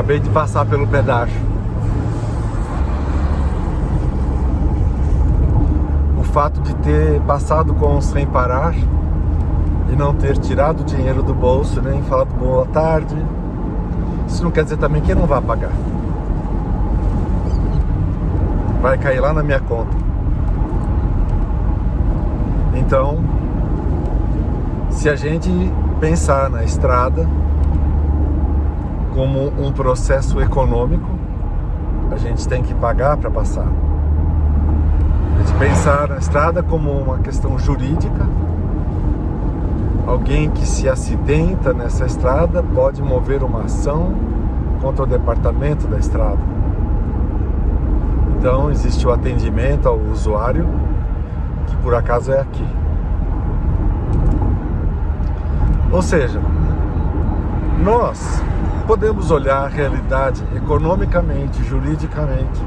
Acabei de passar pelo pedágio. O fato de ter passado com sem parar e não ter tirado o dinheiro do bolso, nem falado boa tarde, isso não quer dizer também que não vai pagar. Vai cair lá na minha conta. Então, se a gente pensar na estrada como um processo econômico, a gente tem que pagar para passar. A gente pensar na estrada como uma questão jurídica, alguém que se acidenta nessa estrada pode mover uma ação contra o departamento da estrada. Então existe o atendimento ao usuário, que por acaso é aqui. Ou seja, nós podemos olhar a realidade economicamente, juridicamente,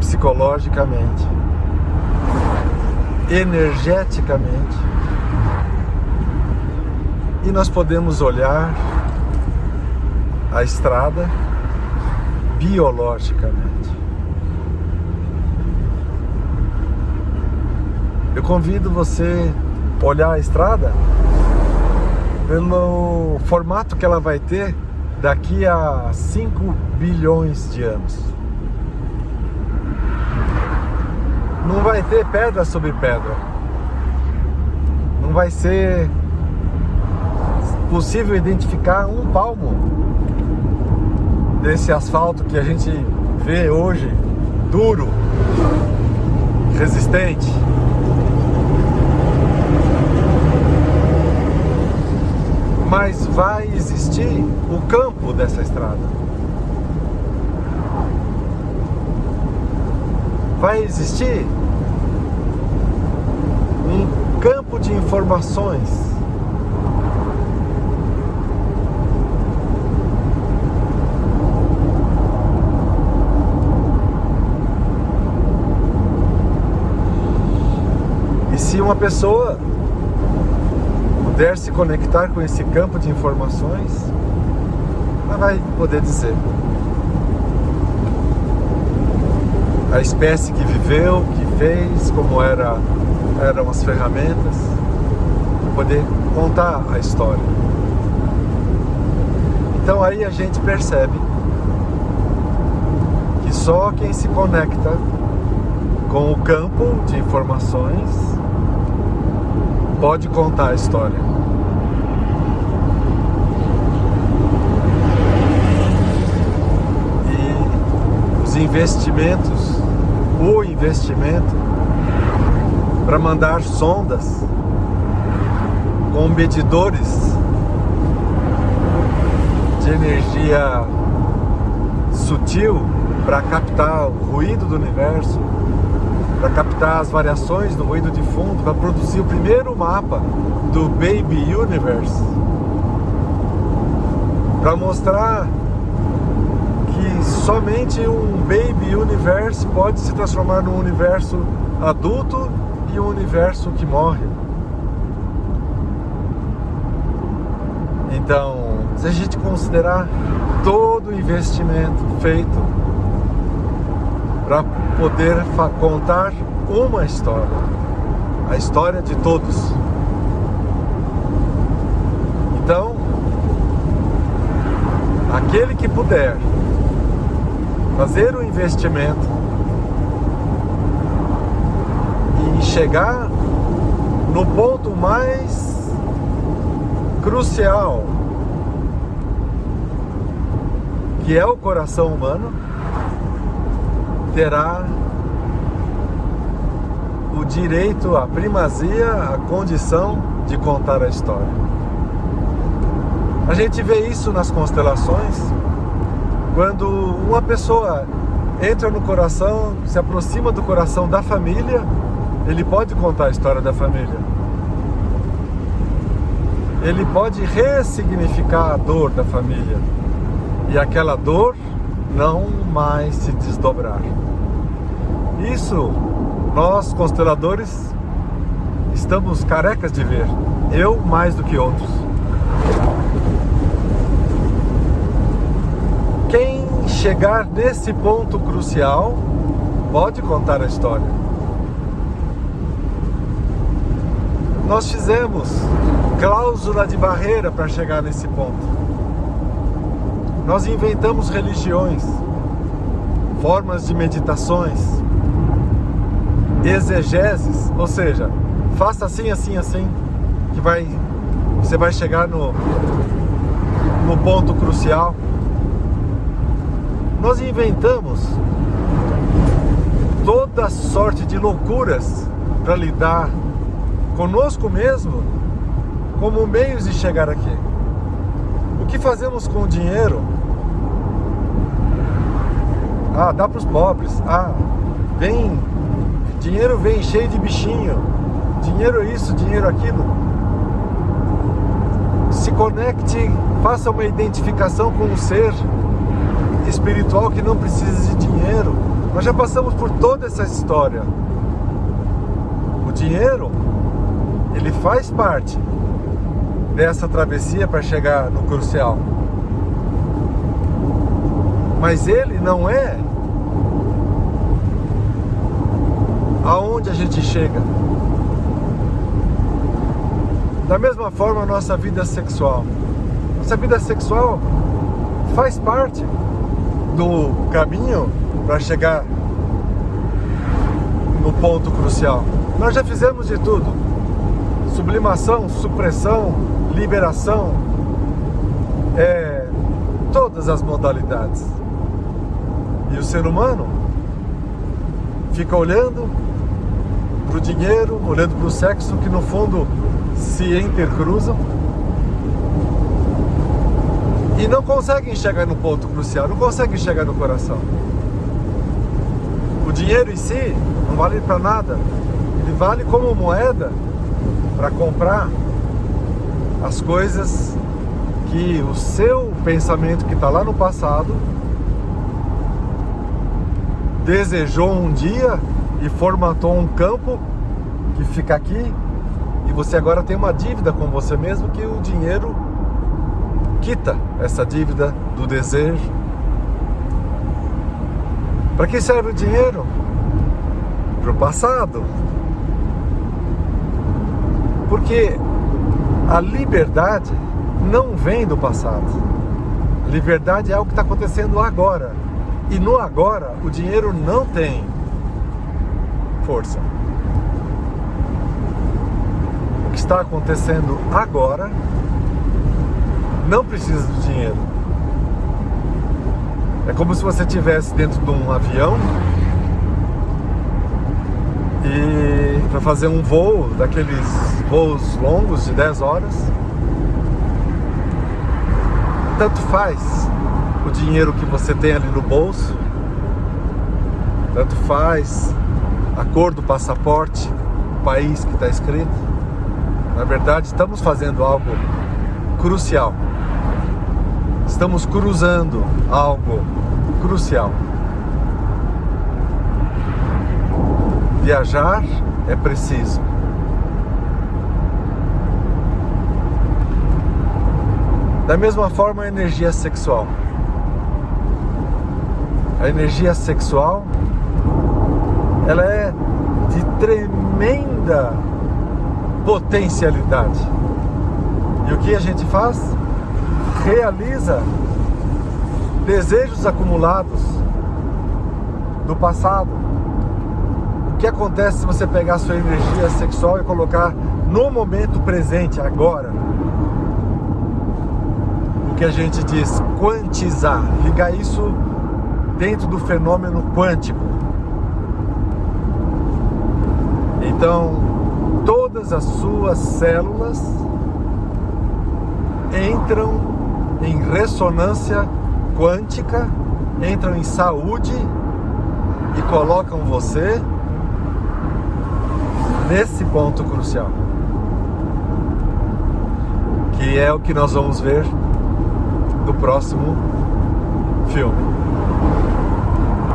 psicologicamente, energeticamente, e nós podemos olhar a estrada biologicamente. Eu convido você a olhar a estrada pelo formato que ela vai ter daqui a 5 bilhões de anos. Não vai ter pedra sobre pedra. Não vai ser possível identificar um palmo desse asfalto que a gente vê hoje duro, resistente. Mas vai existir o campo dessa estrada. Vai existir um campo de informações se uma pessoa puder se conectar com esse campo de informações, ela vai poder dizer a espécie que viveu, que fez, como era, eram as ferramentas, poder contar a história. Então aí a gente percebe que só quem se conecta com o campo de informações pode contar a história. E os investimentos, o investimento para mandar sondas com medidores de energia sutil para captar o ruído do universo, para captar as variações do ruído de fundo, para produzir o primeiro mapa do Baby Universe, para mostrar somente um Baby Universe pode se transformar num universo adulto e um universo que morre. Então, se a gente considerar todo o investimento feito para poder contar uma história, a história de todos. Então, aquele que puder fazer o investimento e chegar no ponto mais crucial, que é o coração humano, terá o direito, a primazia, a condição de contar a história. A gente vê isso nas constelações, quando uma pessoa entra no coração, se aproxima do coração da família, ele pode contar a história da família. Ele pode ressignificar a dor da família. E aquela dor não mais se desdobrar. Isso nós, consteladores, estamos carecas de ver. Eu mais do que outros. Chegar nesse ponto crucial, pode contar a história. Nós fizemos cláusula de barreira para chegar nesse ponto. Nós inventamos religiões, formas de meditações, exegeses, ou seja, faça assim, assim, assim, que vai, você vai chegar no, no ponto crucial. Nós inventamos toda sorte de loucuras para lidar conosco mesmo como meios de chegar aqui. O que fazemos com o dinheiro? Ah, dá para os pobres. Ah, vem, dinheiro vem cheio de bichinho. Dinheiro isso, dinheiro aquilo. Se conecte, faça uma identificação com o ser espiritual que não precisa de dinheiro. Nós já passamos por toda essa história. O dinheiro ele faz parte dessa travessia para chegar no crucial. Mas ele não é aonde a gente chega. Da mesma forma, a nossa vida sexual. Nossa vida sexual faz parte do caminho para chegar no ponto crucial. Nós já fizemos de tudo sublimação, supressão, liberação, é, todas as modalidades. E o ser humano fica olhando para o dinheiro, olhando para o sexo, que no fundo se intercruzam e não conseguem chegar no ponto crucial, não conseguem chegar no coração. O dinheiro em si não vale para nada, ele vale como moeda para comprar as coisas que o seu pensamento que está lá no passado desejou um dia e formatou um campo que fica aqui e você agora tem uma dívida com você mesmo que o dinheiro quita essa dívida do desejo. Para que serve o dinheiro? Para o passado, porque a liberdade não vem do passado. Liberdade é algo que está acontecendo agora. E no agora, o dinheiro não tem força. O que está acontecendo agora não precisa do dinheiro. É como se você estivesse dentro de um avião e para fazer um voo daqueles voos longos de 10 horas. Tanto faz o dinheiro que você tem ali no bolso, tanto faz a cor do passaporte, o país que está escrito. Na verdade, estamos fazendo algo crucial. Estamos cruzando algo crucial. Viajar é preciso. Da mesma forma, a energia sexual. A energia sexual ela é de tremenda potencialidade. E o que a gente faz? Realiza desejos acumulados do passado. O que acontece se você pegar sua energia sexual e colocar no momento presente, agora? que a gente diz quantizar, ligar isso dentro do fenômeno quântico. Então, todas as suas células entram em ressonância quântica, entram em saúde e colocam você nesse ponto crucial. Que é o que nós vamos ver do próximo filme.